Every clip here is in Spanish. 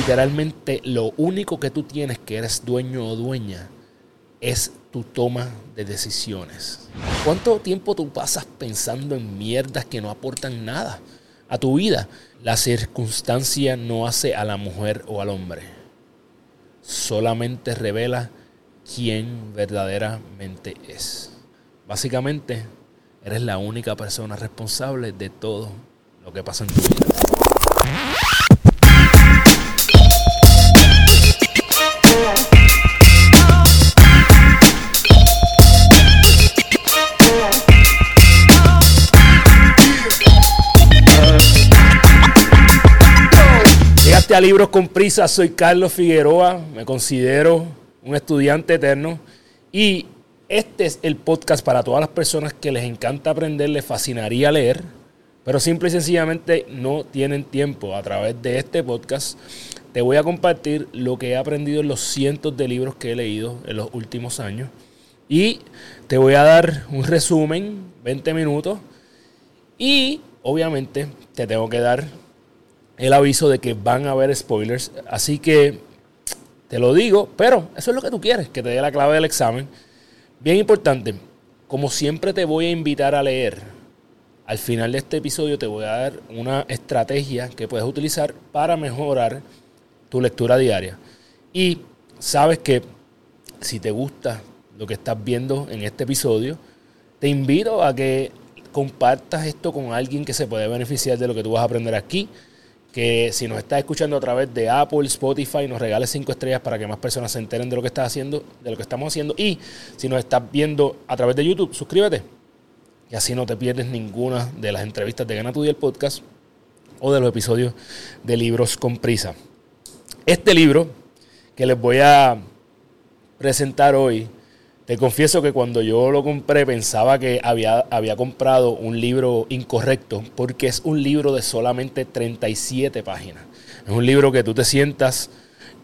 literalmente lo único que tú tienes que eres dueño o dueña es tu toma de decisiones. ¿Cuánto tiempo tú pasas pensando en mierdas que no aportan nada a tu vida? La circunstancia no hace a la mujer o al hombre. Solamente revela quién verdaderamente es. Básicamente, eres la única persona responsable de todo lo que pasa en tu vida. Llegaste a Libros con Prisa, soy Carlos Figueroa, me considero un estudiante eterno y este es el podcast para todas las personas que les encanta aprender, les fascinaría leer, pero simple y sencillamente no tienen tiempo. A través de este podcast te voy a compartir lo que he aprendido en los cientos de libros que he leído en los últimos años y te voy a dar un resumen, 20 minutos, y obviamente te tengo que dar el aviso de que van a haber spoilers. Así que te lo digo, pero eso es lo que tú quieres, que te dé la clave del examen. Bien importante, como siempre te voy a invitar a leer, al final de este episodio te voy a dar una estrategia que puedes utilizar para mejorar tu lectura diaria. Y sabes que si te gusta lo que estás viendo en este episodio, te invito a que compartas esto con alguien que se puede beneficiar de lo que tú vas a aprender aquí que si nos estás escuchando a través de Apple, Spotify, nos regales cinco estrellas para que más personas se enteren de lo que estás haciendo, de lo que estamos haciendo. Y si nos estás viendo a través de YouTube, suscríbete. Y así no te pierdes ninguna de las entrevistas de Gana Tu Día el podcast o de los episodios de Libros con Prisa. Este libro que les voy a presentar hoy te confieso que cuando yo lo compré pensaba que había, había comprado un libro incorrecto porque es un libro de solamente 37 páginas. Es un libro que tú te sientas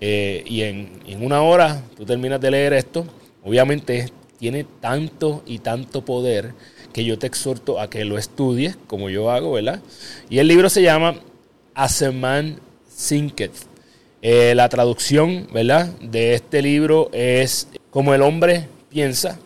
eh, y en, en una hora tú terminas de leer esto. Obviamente tiene tanto y tanto poder que yo te exhorto a que lo estudies como yo hago, ¿verdad? Y el libro se llama As a Man. Eh, la traducción, ¿verdad? De este libro es como el hombre piensa,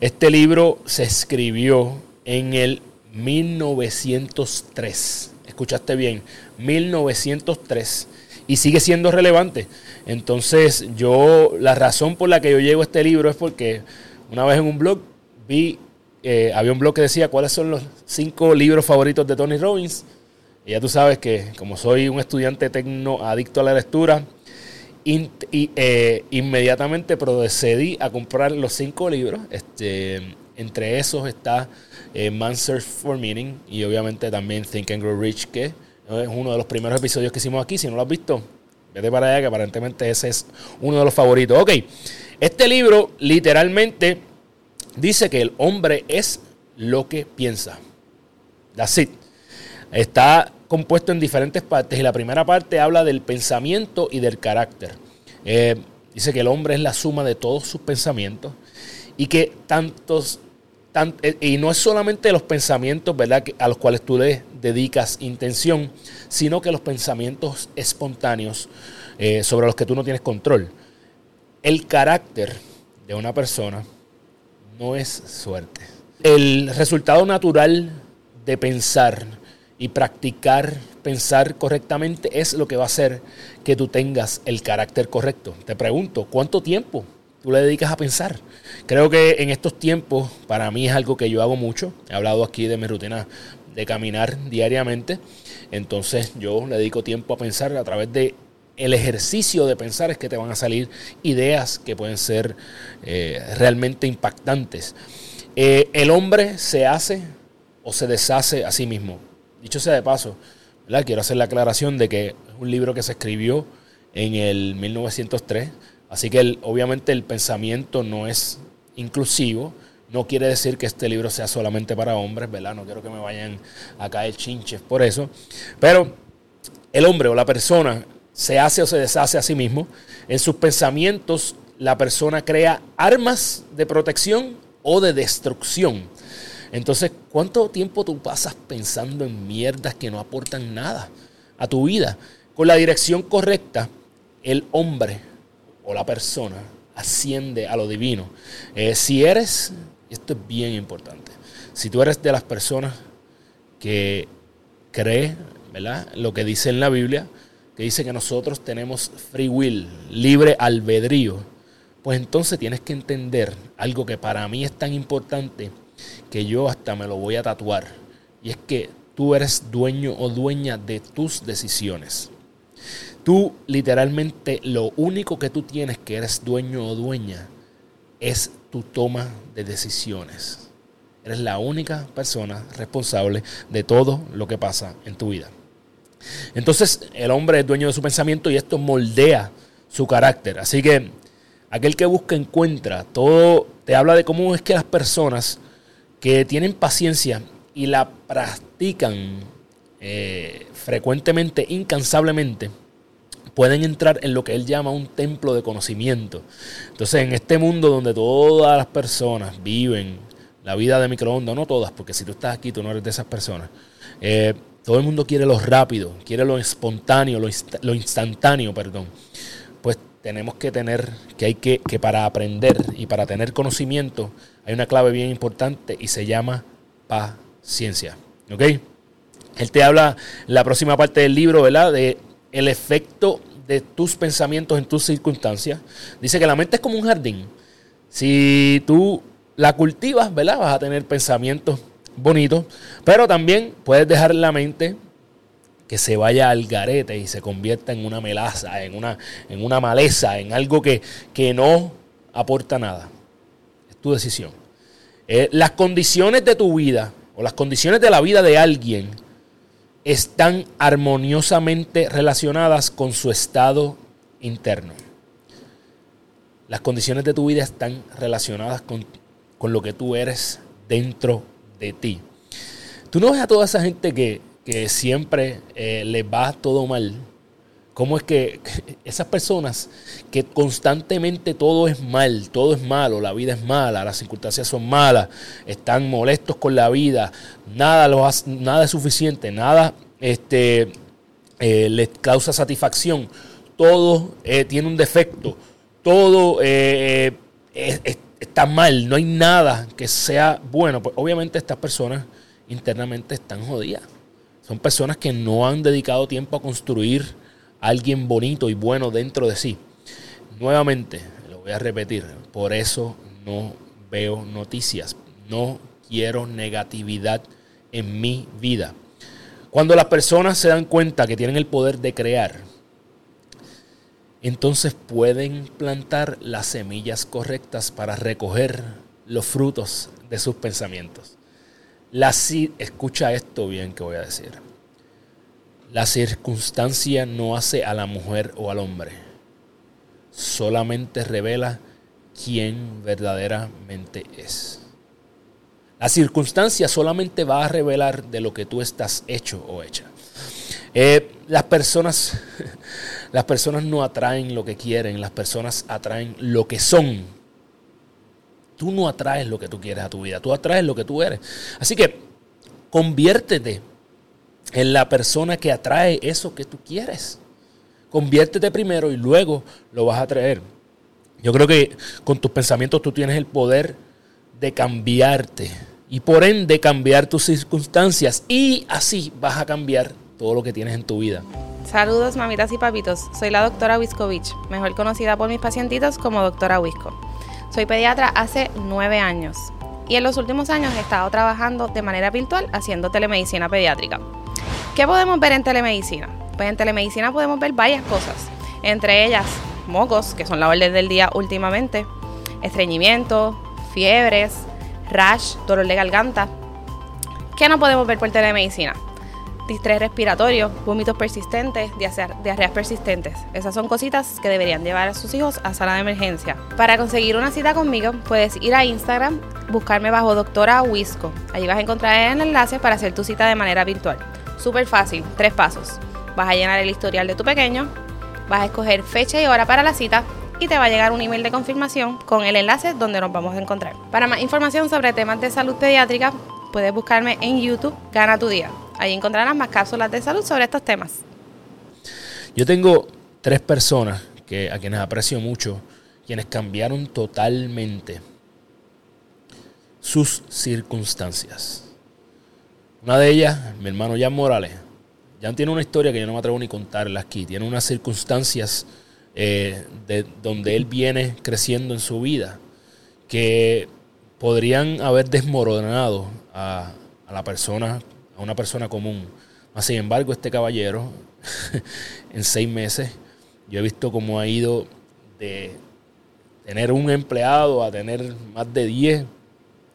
este libro se escribió en el 1903. Escuchaste bien, 1903. Y sigue siendo relevante. Entonces, yo, la razón por la que yo llego a este libro es porque una vez en un blog vi, eh, había un blog que decía cuáles son los cinco libros favoritos de Tony Robbins. Y ya tú sabes que como soy un estudiante tecno adicto a la lectura, eh, inmediatamente procedí a comprar los cinco libros. Este, entre esos está eh, Man Search for Meaning y obviamente también Think and Grow Rich, que es uno de los primeros episodios que hicimos aquí. Si no lo has visto, vete para allá, que aparentemente ese es uno de los favoritos. Ok, este libro literalmente dice que el hombre es lo que piensa. That's it. Está compuesto en diferentes partes y la primera parte habla del pensamiento y del carácter. Eh, dice que el hombre es la suma de todos sus pensamientos y que tantos, eh, y no es solamente los pensamientos ¿verdad? a los cuales tú le dedicas intención, sino que los pensamientos espontáneos eh, sobre los que tú no tienes control. El carácter de una persona no es suerte. El resultado natural de pensar y practicar pensar correctamente es lo que va a hacer que tú tengas el carácter correcto. Te pregunto, ¿cuánto tiempo tú le dedicas a pensar? Creo que en estos tiempos, para mí es algo que yo hago mucho. He hablado aquí de mi rutina de caminar diariamente. Entonces yo le dedico tiempo a pensar a través de el ejercicio de pensar es que te van a salir ideas que pueden ser eh, realmente impactantes. Eh, el hombre se hace o se deshace a sí mismo. Dicho sea de paso, quiero hacer la aclaración de que es un libro que se escribió en el 1903, así que obviamente el pensamiento no es inclusivo, no quiere decir que este libro sea solamente para hombres, ¿verdad? No quiero que me vayan a caer chinches por eso, pero el hombre o la persona se hace o se deshace a sí mismo, en sus pensamientos la persona crea armas de protección o de destrucción. Entonces, ¿cuánto tiempo tú pasas pensando en mierdas que no aportan nada a tu vida? Con la dirección correcta, el hombre o la persona asciende a lo divino. Eh, si eres, esto es bien importante, si tú eres de las personas que cree, ¿verdad? Lo que dice en la Biblia, que dice que nosotros tenemos free will, libre albedrío, pues entonces tienes que entender algo que para mí es tan importante que yo hasta me lo voy a tatuar. Y es que tú eres dueño o dueña de tus decisiones. Tú literalmente lo único que tú tienes que eres dueño o dueña es tu toma de decisiones. Eres la única persona responsable de todo lo que pasa en tu vida. Entonces el hombre es dueño de su pensamiento y esto moldea su carácter. Así que aquel que busca encuentra. Todo te habla de cómo es que las personas que tienen paciencia y la practican eh, frecuentemente, incansablemente, pueden entrar en lo que él llama un templo de conocimiento. Entonces, en este mundo donde todas las personas viven la vida de microondas, no todas, porque si tú estás aquí, tú no eres de esas personas. Eh, todo el mundo quiere lo rápido, quiere lo espontáneo, lo, instantáneo, perdón. Tenemos que tener, que hay que, que para aprender y para tener conocimiento, hay una clave bien importante y se llama paciencia. ¿Ok? Él te habla la próxima parte del libro, ¿verdad? De el efecto de tus pensamientos en tus circunstancias. Dice que la mente es como un jardín. Si tú la cultivas, ¿verdad? Vas a tener pensamientos bonitos, pero también puedes dejar la mente que se vaya al garete y se convierta en una melaza, en una, en una maleza, en algo que, que no aporta nada. Es tu decisión. Eh, las condiciones de tu vida o las condiciones de la vida de alguien están armoniosamente relacionadas con su estado interno. Las condiciones de tu vida están relacionadas con, lo que tú eres dentro de ti. Tú no ves a toda esa gente que, siempre eh, les va todo mal. ¿Cómo es que esas personas que constantemente todo es mal, todo es malo, la vida es mala, las circunstancias son malas, están molestos con la vida, nada, nada es suficiente, nada este, eh, les causa satisfacción, todo eh, tiene un defecto, todo eh, está mal, no hay nada que sea bueno, pues obviamente estas personas internamente están jodidas. Son personas que no han dedicado tiempo a construir alguien bonito y bueno dentro de sí. Nuevamente, lo voy a repetir, por eso no veo noticias, no quiero negatividad en mi vida. Cuando las personas se dan cuenta que tienen el poder de crear, entonces pueden plantar las semillas correctas para recoger los frutos de sus pensamientos. La, escucha esto bien que voy a decir. La circunstancia no hace a la mujer o al hombre, solamente revela quién verdaderamente es. La circunstancia solamente va a revelar de lo que tú estás hecho o hecha. Eh, las personas, las personas no atraen lo que quieren, las personas atraen lo que son. Tú no atraes lo que tú quieres a tu vida, tú atraes lo que tú eres. Así que conviértete en la persona que atrae eso que tú quieres. Conviértete primero y luego lo vas a traer. Yo creo que con tus pensamientos tú tienes el poder de cambiarte y por ende cambiar tus circunstancias y así vas a cambiar todo lo que tienes en tu vida. Saludos mamitas y papitos, soy la doctora Wiskovich, mejor conocida por mis pacientitos como doctora Wisco. Soy pediatra hace nueve años y en los últimos años he estado trabajando de manera virtual haciendo telemedicina pediátrica. ¿Qué podemos ver en telemedicina? Pues en telemedicina podemos ver varias cosas, entre ellas mocos, que son la orden del día últimamente, estreñimiento, fiebres, rash, dolor de garganta. ¿Qué no podemos ver por telemedicina? Distrés respiratorio, vómitos persistentes, diarreas persistentes. Esas son cositas que deberían llevar a sus hijos a sala de emergencia. Para conseguir una cita conmigo, puedes ir a Instagram, buscarme bajo doctora Wisco. Allí vas a encontrar el enlace para hacer tu cita de manera virtual. Súper fácil, tres pasos. Vas a llenar el historial de tu pequeño, vas a escoger fecha y hora para la cita y te va a llegar un email de confirmación con el enlace donde nos vamos a encontrar. Para más información sobre temas de salud pediátrica, puedes buscarme en YouTube Gana tu Día. Ahí encontrarás más cápsulas de salud sobre estos temas. Yo tengo tres personas que, a quienes aprecio mucho, quienes cambiaron totalmente sus circunstancias. Una de ellas, mi hermano Jan Morales. Jan tiene una historia que yo no me atrevo ni contarla aquí. Tiene unas circunstancias eh, de donde él viene creciendo en su vida que podrían haber desmoronado a, a la persona, a una persona común. Sin embargo, este caballero, en seis meses, yo he visto cómo ha ido de tener un empleado a tener más de diez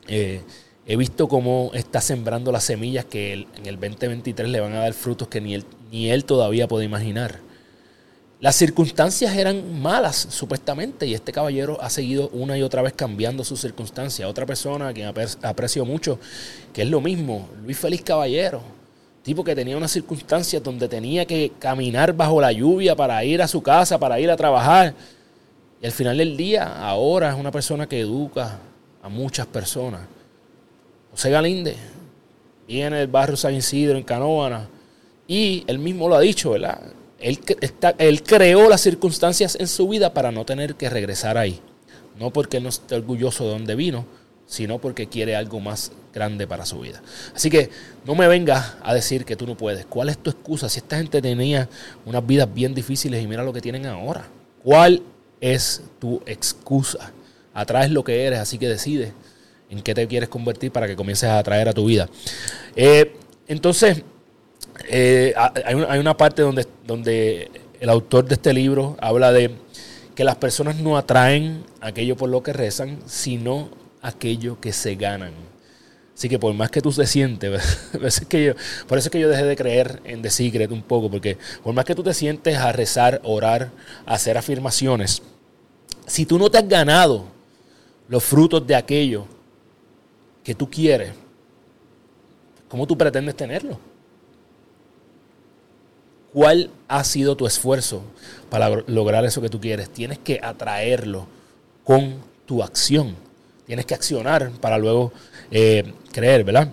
eh, he visto cómo está sembrando las semillas que en el 2023 le van a dar frutos que ni él, ni él todavía puede imaginar. Las circunstancias eran malas, supuestamente, y este caballero ha seguido una y otra vez cambiando sus circunstancias. Otra persona a quien aprecio mucho, que es lo mismo, Luis Félix Caballero, tipo que tenía unas circunstancias donde tenía que caminar bajo la lluvia para ir a su casa, para ir a trabajar. Y al final del día, ahora es una persona que educa, a muchas personas. José Galinde viene del barrio San Isidro, en Canóvana, y él mismo lo ha dicho, ¿verdad? Él, está, él creó las circunstancias en su vida para no tener que regresar ahí. No porque no esté orgulloso de donde vino, sino porque quiere algo más grande para su vida. Así que no me vengas a decir que tú no puedes. ¿Cuál es tu excusa? Si esta gente tenía unas vidas bien difíciles y mira lo que tienen ahora. ¿Cuál es tu excusa? Atraes lo que eres, así que decides en qué te quieres convertir para que comiences a atraer a tu vida. Eh, entonces, eh, hay, una, parte donde, el autor de este libro habla de que las personas no atraen aquello por lo que rezan, sino aquello que se ganan. Así que por más que tú te sientes, que yo, por eso es que yo dejé de creer en The Secret un poco, porque por más que tú te sientes a rezar, orar, a hacer afirmaciones, si tú no te has ganado los frutos de aquello que tú quieres, ¿cómo tú pretendes tenerlo? ¿Cuál ha sido tu esfuerzo para lograr eso que tú quieres? Tienes que atraerlo con tu acción. Tienes que accionar para luego eh, creer, ¿verdad?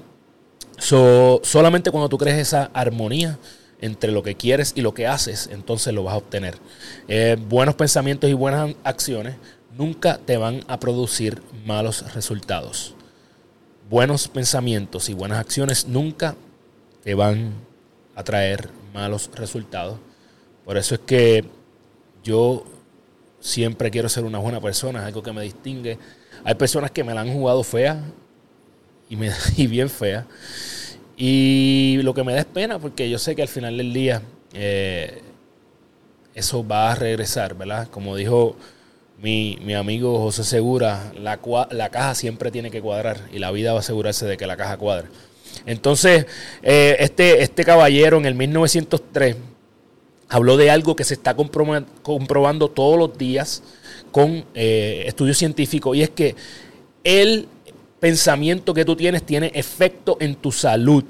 solamente cuando tú crees esa armonía entre lo que quieres y lo que haces, entonces lo vas a obtener. Eh, buenos pensamientos y buenas acciones nunca te van a producir malos resultados. Buenos pensamientos y buenas acciones nunca te van a traer malos resultados. Por eso es que yo siempre quiero ser una buena persona, es algo que me distingue. Hay personas que me la han jugado fea y, me, y bien fea. Y lo que me da es pena porque yo sé que al final del día eh, eso va a regresar, ¿verdad? Como dijo mi, mi amigo José Segura, la, la, caja siempre tiene que cuadrar y la vida va a asegurarse de que la caja cuadre. Entonces, eh, este, este caballero en el 1903 habló de algo que se está comprobando todos los días con eh, estudios científicos y es que el pensamiento que tú tienes tiene efecto en tu salud.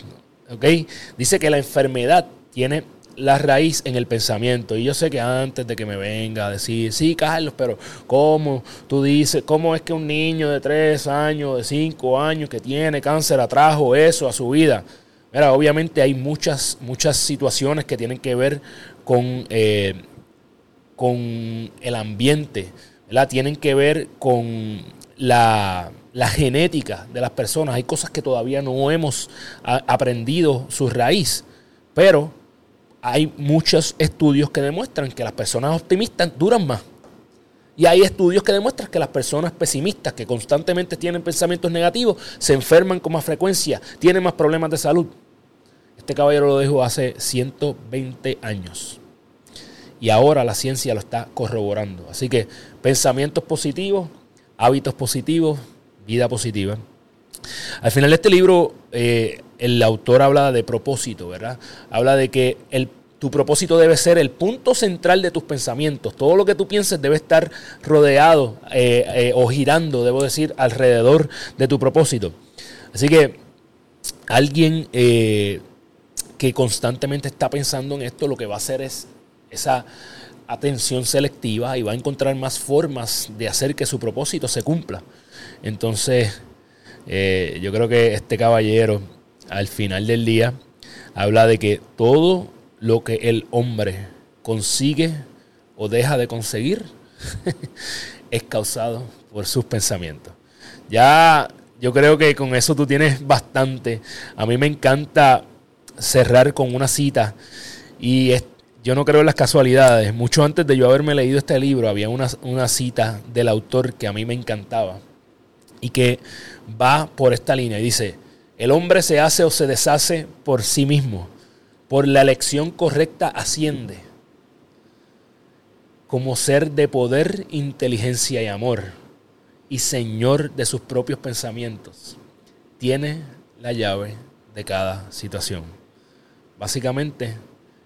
Dice que la enfermedad tiene la raíz en el pensamiento. Y yo sé que antes de que me venga a decir, sí, Carlos, pero ¿cómo tú dices, cómo es que un niño de 3 años, de 5 años que tiene cáncer atrajo eso a su vida? Mira, obviamente hay muchas, muchas situaciones que tienen que ver con, eh, con el ambiente, ¿verdad? Tienen que ver con la, la genética de las personas. Hay cosas que todavía no hemos aprendido su raíz, pero hay muchos estudios que demuestran que las personas optimistas duran más. Y hay estudios que demuestran que las personas pesimistas, que constantemente tienen pensamientos negativos, se enferman con más frecuencia, tienen más problemas de salud. Este caballero lo dijo hace 120 años. Y ahora la ciencia lo está corroborando. Así que pensamientos positivos, hábitos positivos, vida positiva. Al final de este libro, eh, el autor habla de propósito, ¿verdad? Habla de que tu propósito debe ser el punto central de tus pensamientos. Todo lo que tú pienses debe estar rodeado eh, eh, o girando, debo decir, alrededor de tu propósito. Así que alguien eh, que constantemente está pensando en esto, lo que va a hacer es esa atención selectiva y va a encontrar más formas de hacer que su propósito se cumpla. Entonces, yo creo que este caballero al final del día, habla de que todo lo que el hombre consigue o deja de conseguir es causado por sus pensamientos. Ya yo creo que con eso tú tienes bastante. A mí me encanta cerrar con una cita y yo no creo en las casualidades. Mucho antes de yo haberme leído este libro había una, una cita del autor que a mí me encantaba y que va por esta línea y dice, el hombre se hace o se deshace por sí mismo, por la elección correcta asciende, como ser de poder, inteligencia y amor, y señor de sus propios pensamientos, tiene la llave de cada situación. Básicamente,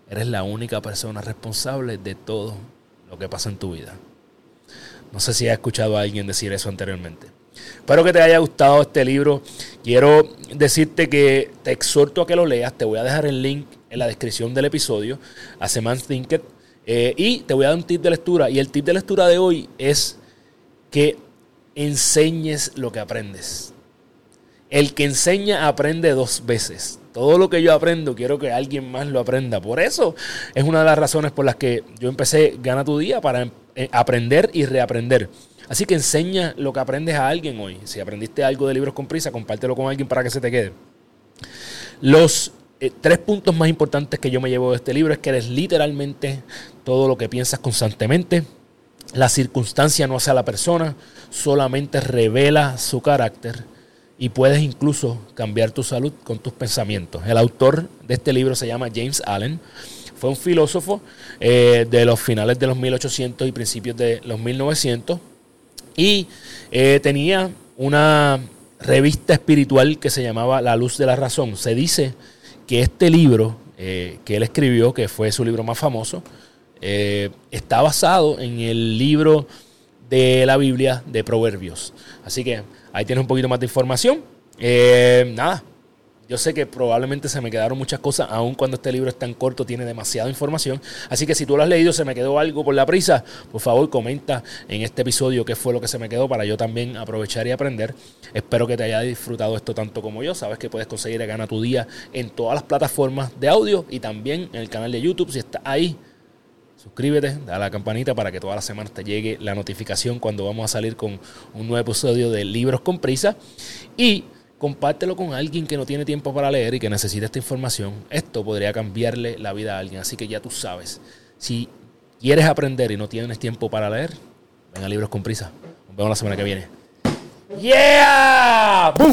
eres la única persona responsable de todo lo que pasa en tu vida. No sé si has escuchado a alguien decir eso anteriormente. Espero que te haya gustado este libro. Quiero decirte que te exhorto a que lo leas. Te voy a dejar el link en la descripción del episodio a Seman Thinker. Eh, y te voy a dar un tip de lectura. Y el tip de lectura de hoy es que enseñes lo que aprendes. El que enseña aprende dos veces. Todo lo que yo aprendo quiero que alguien más lo aprenda. Por eso es una de las razones por las que yo empecé Gana tu Día para eh, aprender y reaprender. Así que enseña lo que aprendes a alguien hoy. Si aprendiste algo de libros con prisa, compártelo con alguien para que se te quede. Los eh, tres puntos más importantes que yo me llevo de este libro es que eres literalmente todo lo que piensas constantemente. La circunstancia no hace a la persona, solamente revela su carácter y puedes incluso cambiar tu salud con tus pensamientos. El autor de este libro se llama James Allen. Fue un filósofo eh, de los finales de los 1800 y principios de los 1900 y eh, tenía una revista espiritual que se llamaba La Luz de la Razón. Se dice que este libro eh, que él escribió, que fue su libro más famoso, eh, está basado en el libro de la Biblia de Proverbios. Así que ahí tienes un poquito más de información. nada, yo sé que probablemente se me quedaron muchas cosas, aun cuando este libro es tan corto, tiene demasiada información. Así que si tú lo has leído, se me quedó algo por la prisa, por favor comenta en este episodio qué fue lo que se me quedó para yo también aprovechar y aprender. Espero que te haya disfrutado esto tanto como yo. Sabes que puedes conseguir a Gana tu Día en todas las plataformas de audio y también en el canal de YouTube. Si estás ahí, suscríbete, da la campanita para que todas las semanas te llegue la notificación cuando vamos a salir con un nuevo episodio de Libros con Prisa. Y compártelo con alguien que no tiene tiempo para leer y que necesita esta información. Esto podría cambiarle la vida a alguien. Así que ya tú sabes. Si quieres aprender y no tienes tiempo para leer, ven a Libros con Prisa. Nos vemos la semana que viene. ¡Yeah! ¡Bum!